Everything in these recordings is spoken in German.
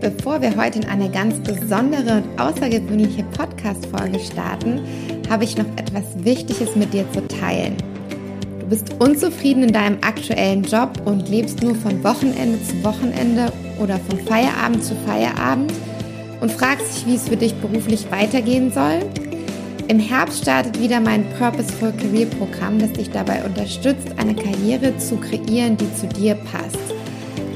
Bevor wir heute in eine ganz besondere und außergewöhnliche Podcast-Folge starten, habe ich noch etwas Wichtiges mit dir zu teilen. Du bist unzufrieden in deinem aktuellen Job und lebst nur von Wochenende zu Wochenende oder von Feierabend zu Feierabend und fragst dich, wie es für dich beruflich weitergehen soll? Im Herbst startet wieder mein Purposeful Career Programm, das dich dabei unterstützt, eine Karriere zu kreieren, die zu dir passt.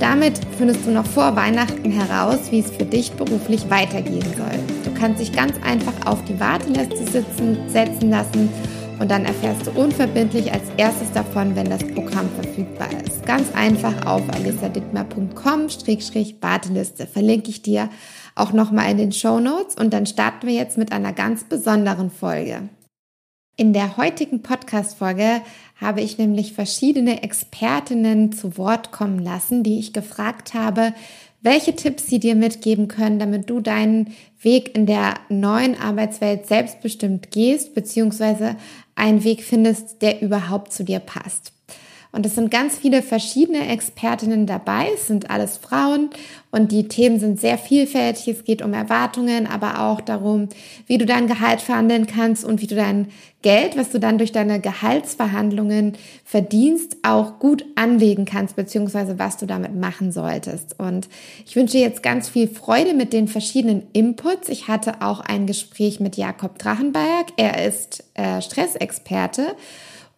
Damit findest du noch vor Weihnachten heraus, wie es für dich beruflich weitergehen soll. Du kannst dich ganz einfach auf die Warteliste sitzen, setzen lassen und dann erfährst du unverbindlich als erstes davon, wenn das Programm verfügbar ist. Ganz einfach auf alissadittmer.com-warteliste verlinke ich dir auch nochmal in den Show Notes und dann starten wir jetzt mit einer ganz besonderen Folge. In der heutigen Podcast-Folge habe ich nämlich verschiedene Expertinnen zu Wort kommen lassen, die ich gefragt habe, welche Tipps sie dir mitgeben können, damit du deinen Weg in der neuen Arbeitswelt selbstbestimmt gehst, beziehungsweise einen Weg findest, der überhaupt zu dir passt. Und es sind ganz viele verschiedene Expertinnen dabei. Es sind alles Frauen und die Themen sind sehr vielfältig. Es geht um Erwartungen, aber auch darum, wie du dein Gehalt verhandeln kannst und wie du dein Geld, was du dann durch deine Gehaltsverhandlungen verdienst, auch gut anlegen kannst, beziehungsweise was du damit machen solltest. Und ich wünsche jetzt ganz viel Freude mit den verschiedenen Inputs. Ich hatte auch ein Gespräch mit Jakob Drachenberg. Er ist äh, Stressexperte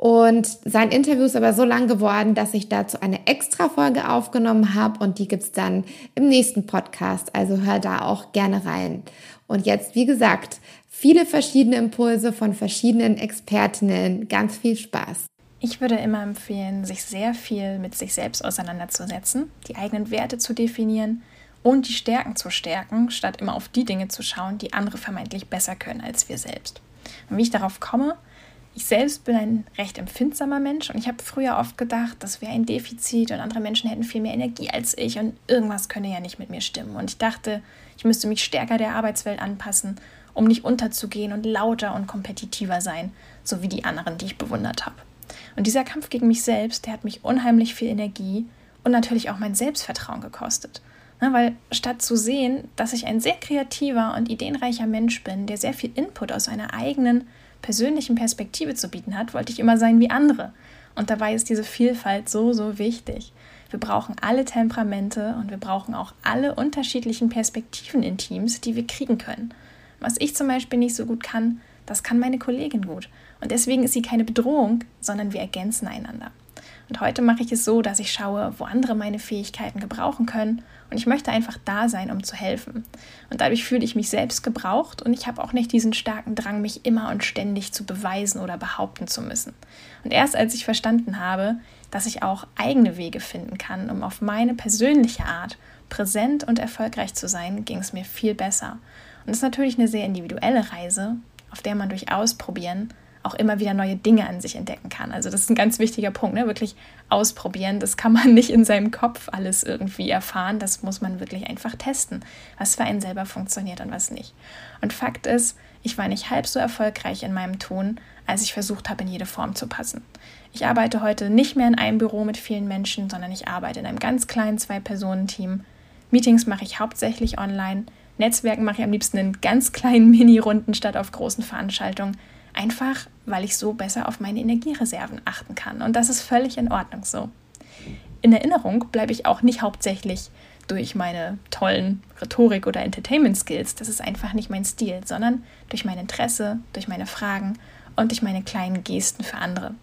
und sein Interview ist aber so lang geworden, dass ich dazu eine extra Folge aufgenommen habe und die gibt's dann im nächsten Podcast. Also hör da auch gerne rein. Und jetzt, wie gesagt, viele verschiedene Impulse von verschiedenen Expertinnen. Ganz viel Spaß. Ich würde immer empfehlen, sich sehr viel mit sich selbst auseinanderzusetzen, die eigenen Werte zu definieren und die Stärken zu stärken, statt immer auf die Dinge zu schauen, die andere vermeintlich besser können als wir selbst. Und wie ich darauf komme, ich selbst bin ein recht empfindsamer Mensch und ich habe früher oft gedacht, das wäre ein Defizit und andere Menschen hätten viel mehr Energie als ich und irgendwas könne ja nicht mit mir stimmen. Und ich dachte, ich müsste mich stärker der Arbeitswelt anpassen, um nicht unterzugehen und lauter und kompetitiver sein, so wie die anderen, die ich bewundert habe. Und dieser Kampf gegen mich selbst, der hat mich unheimlich viel Energie und natürlich auch mein Selbstvertrauen gekostet. Na, weil statt zu sehen, dass ich ein sehr kreativer und ideenreicher Mensch bin, der sehr viel Input aus seiner eigenen persönlichen Perspektive zu bieten hat, wollte ich immer sein wie andere. Und dabei ist diese Vielfalt so, so wichtig. Wir brauchen alle Temperamente und wir brauchen auch alle unterschiedlichen Perspektiven in Teams, die wir kriegen können. Was ich zum Beispiel nicht so gut kann, das kann meine Kollegin gut. Und deswegen ist sie keine Bedrohung, sondern wir ergänzen einander. Und heute mache ich es so, dass ich schaue, wo andere meine Fähigkeiten gebrauchen können und ich möchte einfach da sein, um zu helfen. Und dadurch fühle ich mich selbst gebraucht und ich habe auch nicht diesen starken Drang, mich immer und ständig zu beweisen oder behaupten zu müssen. Und erst als ich verstanden habe, dass ich auch eigene Wege finden kann, um auf meine persönliche Art präsent und erfolgreich zu sein, ging es mir viel besser. Und es ist natürlich eine sehr individuelle Reise, auf der man durch Ausprobieren auch immer wieder neue Dinge an sich entdecken kann. Also das ist ein ganz wichtiger Punkt, ne? wirklich ausprobieren. Das kann man nicht in seinem Kopf alles irgendwie erfahren. Das muss man wirklich einfach testen, was für einen selber funktioniert und was nicht. Und Fakt ist, ich war nicht halb so erfolgreich in meinem Tun, als ich versucht habe, in jede Form zu passen. Ich arbeite heute nicht mehr in einem Büro mit vielen Menschen, sondern ich arbeite in einem ganz kleinen Zwei-Personen-Team. Meetings mache ich hauptsächlich online. Netzwerken mache ich am liebsten in ganz kleinen Mini-Runden statt auf großen Veranstaltungen. Einfach, weil ich so besser auf meine Energiereserven achten kann. Und das ist völlig in Ordnung so. In Erinnerung bleibe ich auch nicht hauptsächlich durch meine tollen Rhetorik- oder Entertainment-Skills. Das ist einfach nicht mein Stil, sondern durch mein Interesse, durch meine Fragen und durch meine kleinen Gesten für andere.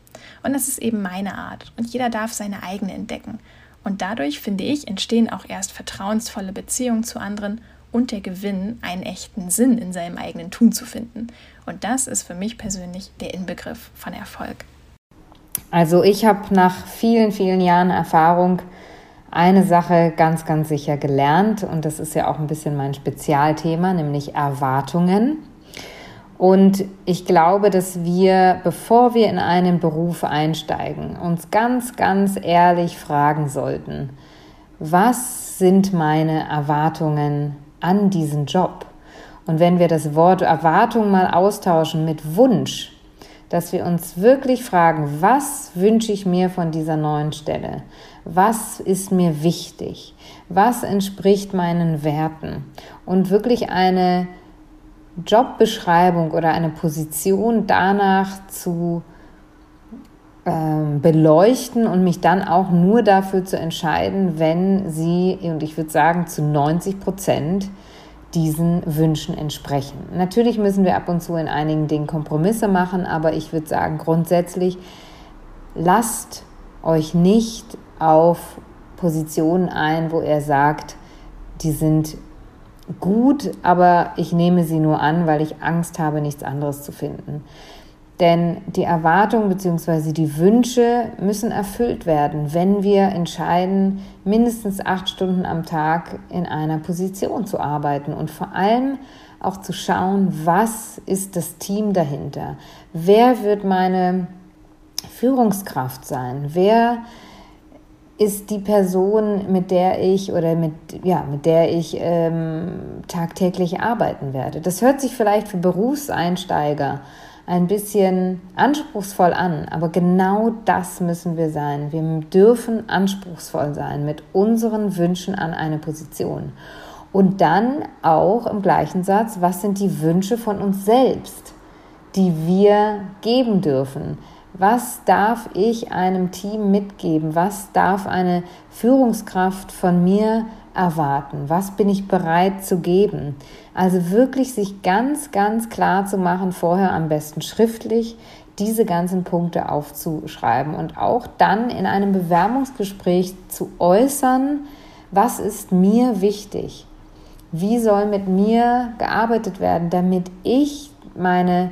Und das ist eben meine Art. Und jeder darf seine eigene entdecken. Und dadurch, finde ich, entstehen auch erst vertrauensvolle Beziehungen zu anderen und der Gewinn, einen echten Sinn in seinem eigenen Tun zu finden. Und das ist für mich persönlich der Inbegriff von Erfolg. Also ich habe nach vielen, vielen Jahren Erfahrung eine Sache ganz, ganz sicher gelernt und das ist ja auch ein bisschen mein Spezialthema, nämlich Erwartungen. Und ich glaube, dass wir, bevor wir in einen Beruf einsteigen, uns ganz, ganz ehrlich fragen sollten, was sind meine Erwartungen an diesen Job? Und wenn wir das Wort Erwartung mal austauschen mit Wunsch, dass wir uns wirklich fragen, was wünsche ich mir von dieser neuen Stelle? Was ist mir wichtig? Was entspricht meinen Werten? Und wirklich eine Jobbeschreibung oder eine Position danach zu ähm, beleuchten und mich dann auch nur dafür zu entscheiden, wenn sie, und ich würde sagen zu 90 Prozent, diesen Wünschen entsprechen. Natürlich müssen wir ab und zu in einigen Dingen Kompromisse machen, aber ich würde sagen, grundsätzlich lasst euch nicht auf Positionen ein, wo er sagt, die sind gut, aber ich nehme sie nur an, weil ich Angst habe, nichts anderes zu finden. Denn die Erwartungen bzw. die Wünsche müssen erfüllt werden, wenn wir entscheiden, mindestens acht Stunden am Tag in einer Position zu arbeiten und vor allem auch zu schauen, was ist das Team dahinter? Wer wird meine Führungskraft sein? Wer ist die Person, mit der ich oder mit, ja, mit der ich ähm, tagtäglich arbeiten werde. Das hört sich vielleicht für Berufseinsteiger ein bisschen anspruchsvoll an, aber genau das müssen wir sein. Wir dürfen anspruchsvoll sein mit unseren Wünschen an eine Position. Und dann auch im gleichen Satz, was sind die Wünsche von uns selbst, die wir geben dürfen? Was darf ich einem Team mitgeben? Was darf eine Führungskraft von mir erwarten? Was bin ich bereit zu geben? Also wirklich sich ganz, ganz klar zu machen, vorher am besten schriftlich diese ganzen Punkte aufzuschreiben und auch dann in einem Bewerbungsgespräch zu äußern, was ist mir wichtig? Wie soll mit mir gearbeitet werden, damit ich meine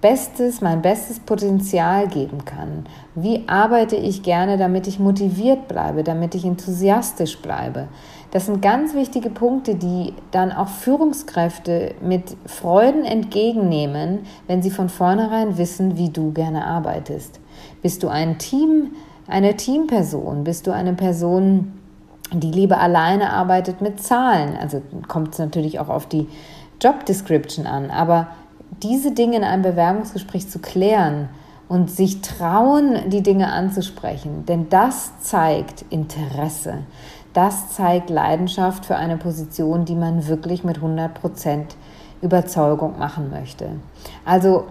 Bestes, mein bestes Potenzial geben kann? Wie arbeite ich gerne, damit ich motiviert bleibe, damit ich enthusiastisch bleibe? Das sind ganz wichtige Punkte, die dann auch Führungskräfte mit Freuden entgegennehmen, wenn sie von vornherein wissen, wie du gerne arbeitest. Bist du ein Team, eine Teamperson? Bist du eine Person, die lieber alleine arbeitet mit Zahlen? Also kommt es natürlich auch auf die Job Description an, aber diese Dinge in einem Bewerbungsgespräch zu klären und sich trauen, die Dinge anzusprechen, denn das zeigt Interesse. Das zeigt Leidenschaft für eine Position, die man wirklich mit 100% Überzeugung machen möchte. Also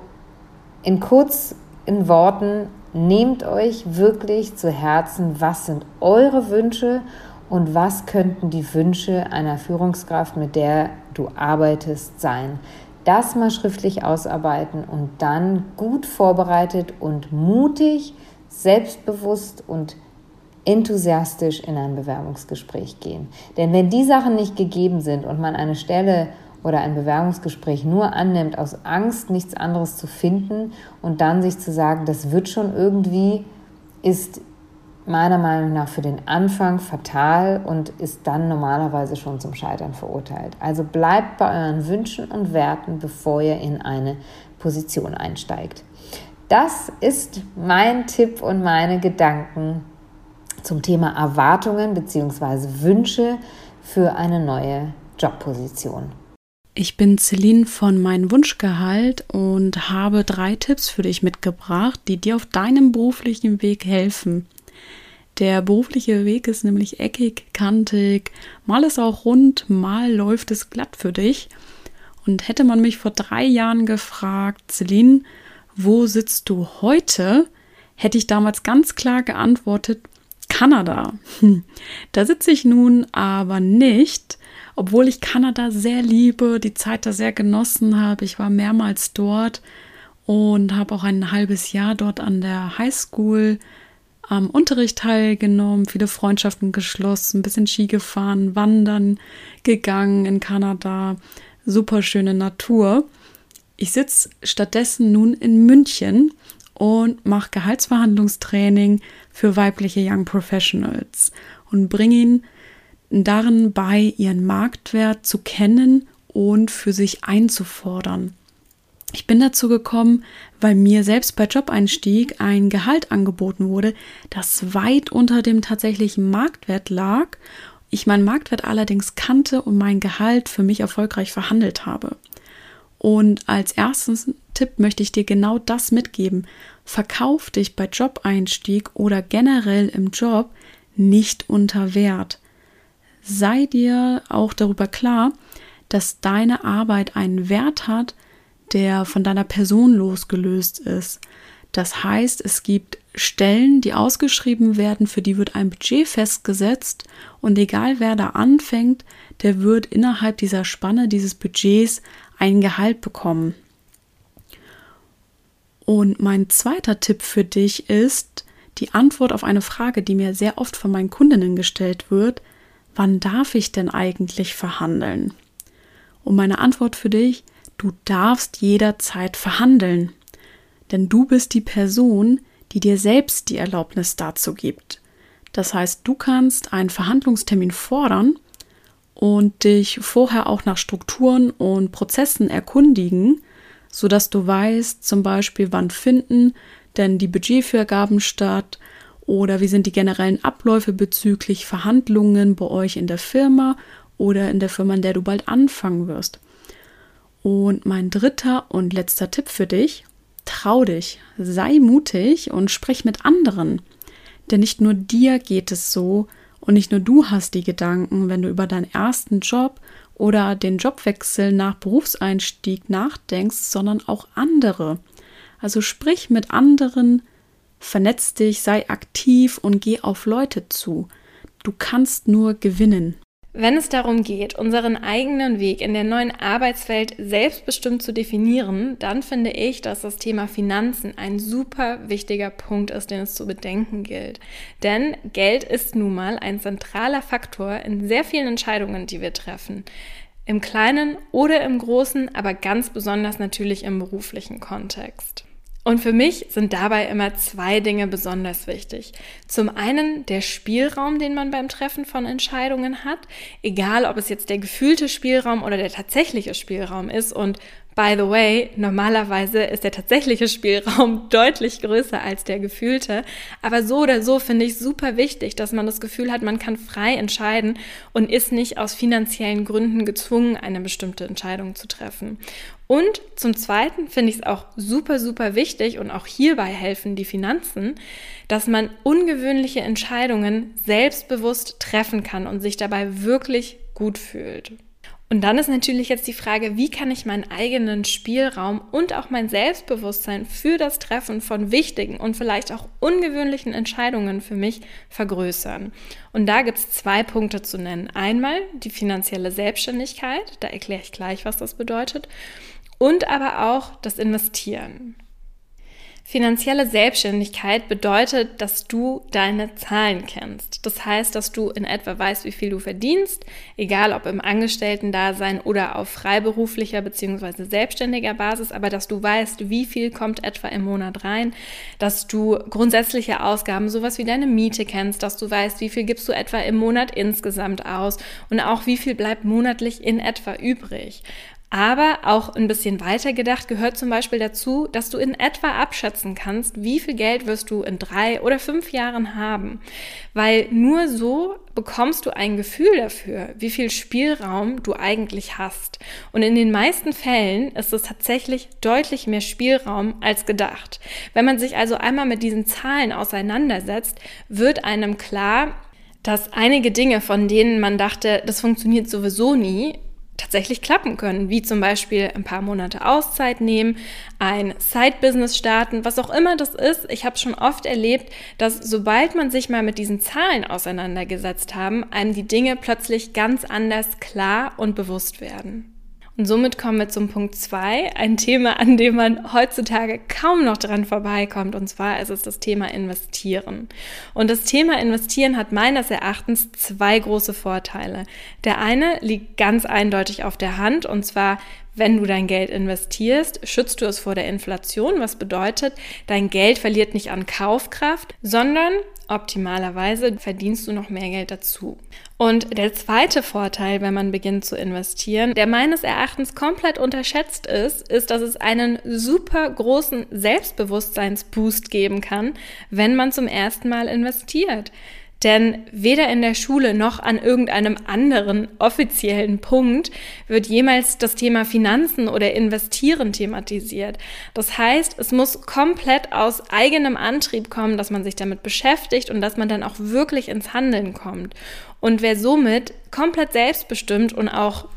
in kurz in Worten, nehmt euch wirklich zu Herzen, was sind eure Wünsche und was könnten die Wünsche einer Führungskraft, mit der du arbeitest, sein das mal schriftlich ausarbeiten und dann gut vorbereitet und mutig, selbstbewusst und enthusiastisch in ein Bewerbungsgespräch gehen. Denn wenn die Sachen nicht gegeben sind und man eine Stelle oder ein Bewerbungsgespräch nur annimmt aus Angst, nichts anderes zu finden und dann sich zu sagen, das wird schon irgendwie, ist meiner Meinung nach für den Anfang fatal und ist dann normalerweise schon zum Scheitern verurteilt. Also bleibt bei euren Wünschen und Werten, bevor ihr in eine Position einsteigt. Das ist mein Tipp und meine Gedanken zum Thema Erwartungen bzw. Wünsche für eine neue Jobposition. Ich bin Celine von Mein Wunschgehalt und habe drei Tipps für dich mitgebracht, die dir auf deinem beruflichen Weg helfen. Der berufliche Weg ist nämlich eckig, kantig, mal ist auch rund, mal läuft es glatt für dich. Und hätte man mich vor drei Jahren gefragt, Celine, wo sitzt du heute? Hätte ich damals ganz klar geantwortet, Kanada. Da sitze ich nun aber nicht, obwohl ich Kanada sehr liebe, die Zeit da sehr genossen habe. Ich war mehrmals dort und habe auch ein halbes Jahr dort an der Highschool am Unterricht teilgenommen, viele Freundschaften geschlossen, ein bisschen Ski gefahren, wandern gegangen in Kanada, super schöne Natur. Ich sitze stattdessen nun in München und mache Gehaltsverhandlungstraining für weibliche Young Professionals und bringe ihnen darin bei, ihren Marktwert zu kennen und für sich einzufordern. Ich bin dazu gekommen, weil mir selbst bei Jobeinstieg ein Gehalt angeboten wurde, das weit unter dem tatsächlichen Marktwert lag. Ich meinen Marktwert allerdings kannte und mein Gehalt für mich erfolgreich verhandelt habe. Und als ersten Tipp möchte ich dir genau das mitgeben. Verkauf dich bei Jobeinstieg oder generell im Job nicht unter Wert. Sei dir auch darüber klar, dass deine Arbeit einen Wert hat, der von deiner Person losgelöst ist. Das heißt, es gibt Stellen, die ausgeschrieben werden, für die wird ein Budget festgesetzt und egal wer da anfängt, der wird innerhalb dieser Spanne dieses Budgets ein Gehalt bekommen. Und mein zweiter Tipp für dich ist die Antwort auf eine Frage, die mir sehr oft von meinen Kundinnen gestellt wird, wann darf ich denn eigentlich verhandeln? Und meine Antwort für dich, du darfst jederzeit verhandeln. Denn du bist die Person, die dir selbst die Erlaubnis dazu gibt. Das heißt, du kannst einen Verhandlungstermin fordern und dich vorher auch nach Strukturen und Prozessen erkundigen, sodass du weißt, zum Beispiel, wann finden denn die Budgetvergaben statt oder wie sind die generellen Abläufe bezüglich Verhandlungen bei euch in der Firma oder in der Firma, in der du bald anfangen wirst. Und mein dritter und letzter Tipp für dich, trau dich, sei mutig und sprich mit anderen. Denn nicht nur dir geht es so und nicht nur du hast die Gedanken, wenn du über deinen ersten Job oder den Jobwechsel nach Berufseinstieg nachdenkst, sondern auch andere. Also sprich mit anderen, vernetz dich, sei aktiv und geh auf Leute zu. Du kannst nur gewinnen. Wenn es darum geht, unseren eigenen Weg in der neuen Arbeitswelt selbstbestimmt zu definieren, dann finde ich, dass das Thema Finanzen ein super wichtiger Punkt ist, den es zu bedenken gilt. Denn Geld ist nun mal ein zentraler Faktor in sehr vielen Entscheidungen, die wir treffen. Im kleinen oder im großen, aber ganz besonders natürlich im beruflichen Kontext. Und für mich sind dabei immer zwei Dinge besonders wichtig. Zum einen der Spielraum, den man beim Treffen von Entscheidungen hat, egal ob es jetzt der gefühlte Spielraum oder der tatsächliche Spielraum ist. Und By the way, normalerweise ist der tatsächliche Spielraum deutlich größer als der gefühlte. Aber so oder so finde ich super wichtig, dass man das Gefühl hat, man kann frei entscheiden und ist nicht aus finanziellen Gründen gezwungen, eine bestimmte Entscheidung zu treffen. Und zum Zweiten finde ich es auch super, super wichtig und auch hierbei helfen die Finanzen, dass man ungewöhnliche Entscheidungen selbstbewusst treffen kann und sich dabei wirklich gut fühlt. Und dann ist natürlich jetzt die Frage, wie kann ich meinen eigenen Spielraum und auch mein Selbstbewusstsein für das Treffen von wichtigen und vielleicht auch ungewöhnlichen Entscheidungen für mich vergrößern. Und da gibt es zwei Punkte zu nennen. Einmal die finanzielle Selbstständigkeit, da erkläre ich gleich, was das bedeutet, und aber auch das Investieren. Finanzielle Selbstständigkeit bedeutet, dass du deine Zahlen kennst. Das heißt, dass du in etwa weißt, wie viel du verdienst, egal ob im Angestellten-Dasein oder auf freiberuflicher bzw. selbstständiger Basis, aber dass du weißt, wie viel kommt etwa im Monat rein, dass du grundsätzliche Ausgaben, sowas wie deine Miete kennst, dass du weißt, wie viel gibst du etwa im Monat insgesamt aus und auch wie viel bleibt monatlich in etwa übrig. Aber auch ein bisschen weiter gedacht gehört zum Beispiel dazu, dass du in etwa abschätzen kannst, wie viel Geld wirst du in drei oder fünf Jahren haben. Weil nur so bekommst du ein Gefühl dafür, wie viel Spielraum du eigentlich hast. Und in den meisten Fällen ist es tatsächlich deutlich mehr Spielraum als gedacht. Wenn man sich also einmal mit diesen Zahlen auseinandersetzt, wird einem klar, dass einige Dinge, von denen man dachte, das funktioniert sowieso nie, tatsächlich klappen können, wie zum Beispiel ein paar Monate Auszeit nehmen, ein Side-Business starten, was auch immer das ist. Ich habe schon oft erlebt, dass sobald man sich mal mit diesen Zahlen auseinandergesetzt haben, einem die Dinge plötzlich ganz anders klar und bewusst werden. Und somit kommen wir zum Punkt zwei, ein Thema, an dem man heutzutage kaum noch dran vorbeikommt. Und zwar ist es das Thema Investieren. Und das Thema Investieren hat meines Erachtens zwei große Vorteile. Der eine liegt ganz eindeutig auf der Hand, und zwar wenn du dein Geld investierst, schützt du es vor der Inflation, was bedeutet, dein Geld verliert nicht an Kaufkraft, sondern optimalerweise verdienst du noch mehr Geld dazu. Und der zweite Vorteil, wenn man beginnt zu investieren, der meines Erachtens komplett unterschätzt ist, ist, dass es einen super großen Selbstbewusstseinsboost geben kann, wenn man zum ersten Mal investiert. Denn weder in der Schule noch an irgendeinem anderen offiziellen Punkt wird jemals das Thema Finanzen oder Investieren thematisiert. Das heißt, es muss komplett aus eigenem Antrieb kommen, dass man sich damit beschäftigt und dass man dann auch wirklich ins Handeln kommt. Und wer somit komplett selbstbestimmt und auch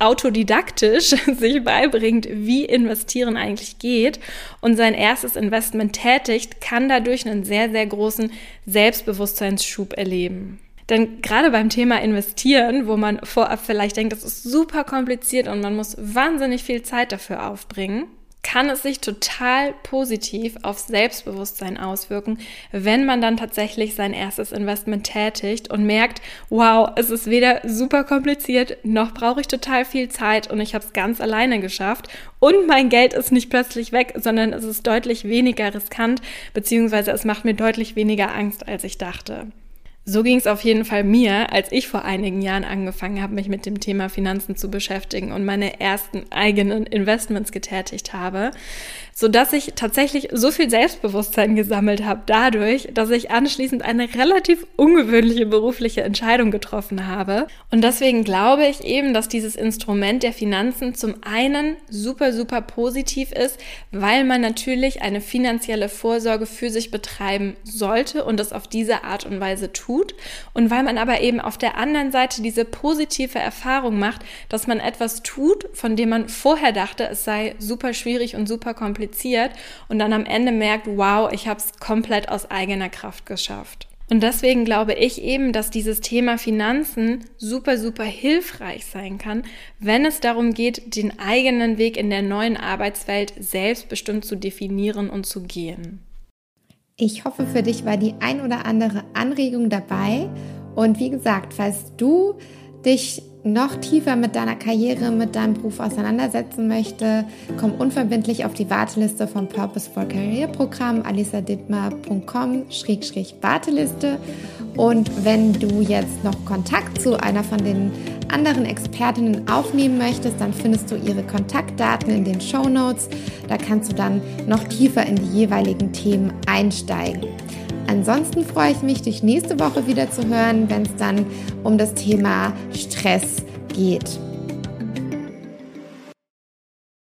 autodidaktisch sich beibringt, wie investieren eigentlich geht und sein erstes Investment tätigt, kann dadurch einen sehr, sehr großen Selbstbewusstseinsschub erleben. Denn gerade beim Thema Investieren, wo man vorab vielleicht denkt, das ist super kompliziert und man muss wahnsinnig viel Zeit dafür aufbringen, kann es sich total positiv auf Selbstbewusstsein auswirken, wenn man dann tatsächlich sein erstes Investment tätigt und merkt, wow, es ist weder super kompliziert, noch brauche ich total viel Zeit und ich habe es ganz alleine geschafft und mein Geld ist nicht plötzlich weg, sondern es ist deutlich weniger riskant, beziehungsweise es macht mir deutlich weniger Angst, als ich dachte. So ging es auf jeden Fall mir, als ich vor einigen Jahren angefangen habe, mich mit dem Thema Finanzen zu beschäftigen und meine ersten eigenen Investments getätigt habe so dass ich tatsächlich so viel Selbstbewusstsein gesammelt habe dadurch, dass ich anschließend eine relativ ungewöhnliche berufliche Entscheidung getroffen habe. Und deswegen glaube ich eben, dass dieses Instrument der Finanzen zum einen super, super positiv ist, weil man natürlich eine finanzielle Vorsorge für sich betreiben sollte und das auf diese Art und Weise tut. Und weil man aber eben auf der anderen Seite diese positive Erfahrung macht, dass man etwas tut, von dem man vorher dachte, es sei super schwierig und super kompliziert kompliziert und dann am Ende merkt, wow, ich habe es komplett aus eigener Kraft geschafft. Und deswegen glaube ich eben, dass dieses Thema Finanzen super, super hilfreich sein kann, wenn es darum geht, den eigenen Weg in der neuen Arbeitswelt selbstbestimmt zu definieren und zu gehen. Ich hoffe, für dich war die ein oder andere Anregung dabei. Und wie gesagt, falls du dich noch tiefer mit deiner Karriere, mit deinem Beruf auseinandersetzen möchte, komm unverbindlich auf die Warteliste vom Purposeful Career Programm alisadittmar.com-warteliste. Und wenn du jetzt noch Kontakt zu einer von den anderen Expertinnen aufnehmen möchtest, dann findest du ihre Kontaktdaten in den Show Notes. Da kannst du dann noch tiefer in die jeweiligen Themen einsteigen. Ansonsten freue ich mich, dich nächste Woche wieder zu hören, wenn es dann um das Thema Stress geht.